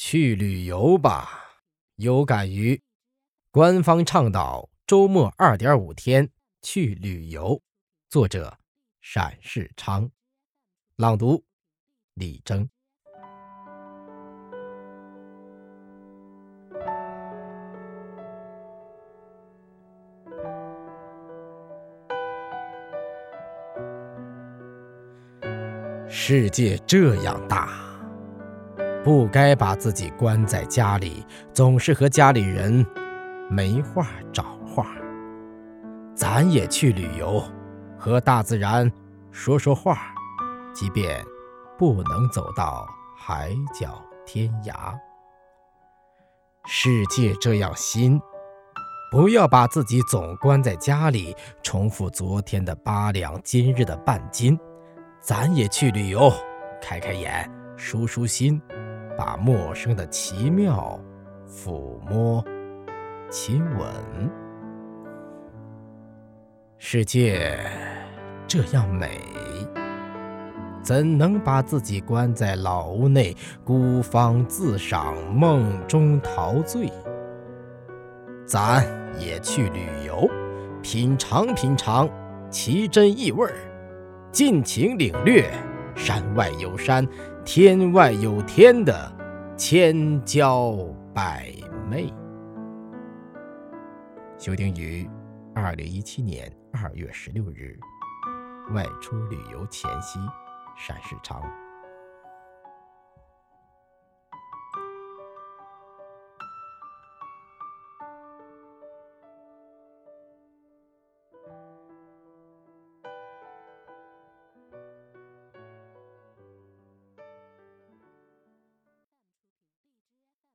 去旅游吧，有感于官方倡导周末二点五天去旅游。作者：陕世昌，朗读：李征。世界这样大。不该把自己关在家里，总是和家里人没话找话。咱也去旅游，和大自然说说话，即便不能走到海角天涯。世界这样新，不要把自己总关在家里，重复昨天的八两，今日的半斤。咱也去旅游，开开眼，舒舒心。把陌生的奇妙抚摸、亲吻，世界这样美，怎能把自己关在老屋内孤芳自赏、梦中陶醉？咱也去旅游，品尝品尝奇珍异味儿，尽情领略山外有山。天外有天的千娇百媚。修订于二零一七年二月十六日，外出旅游前夕，陕世昌。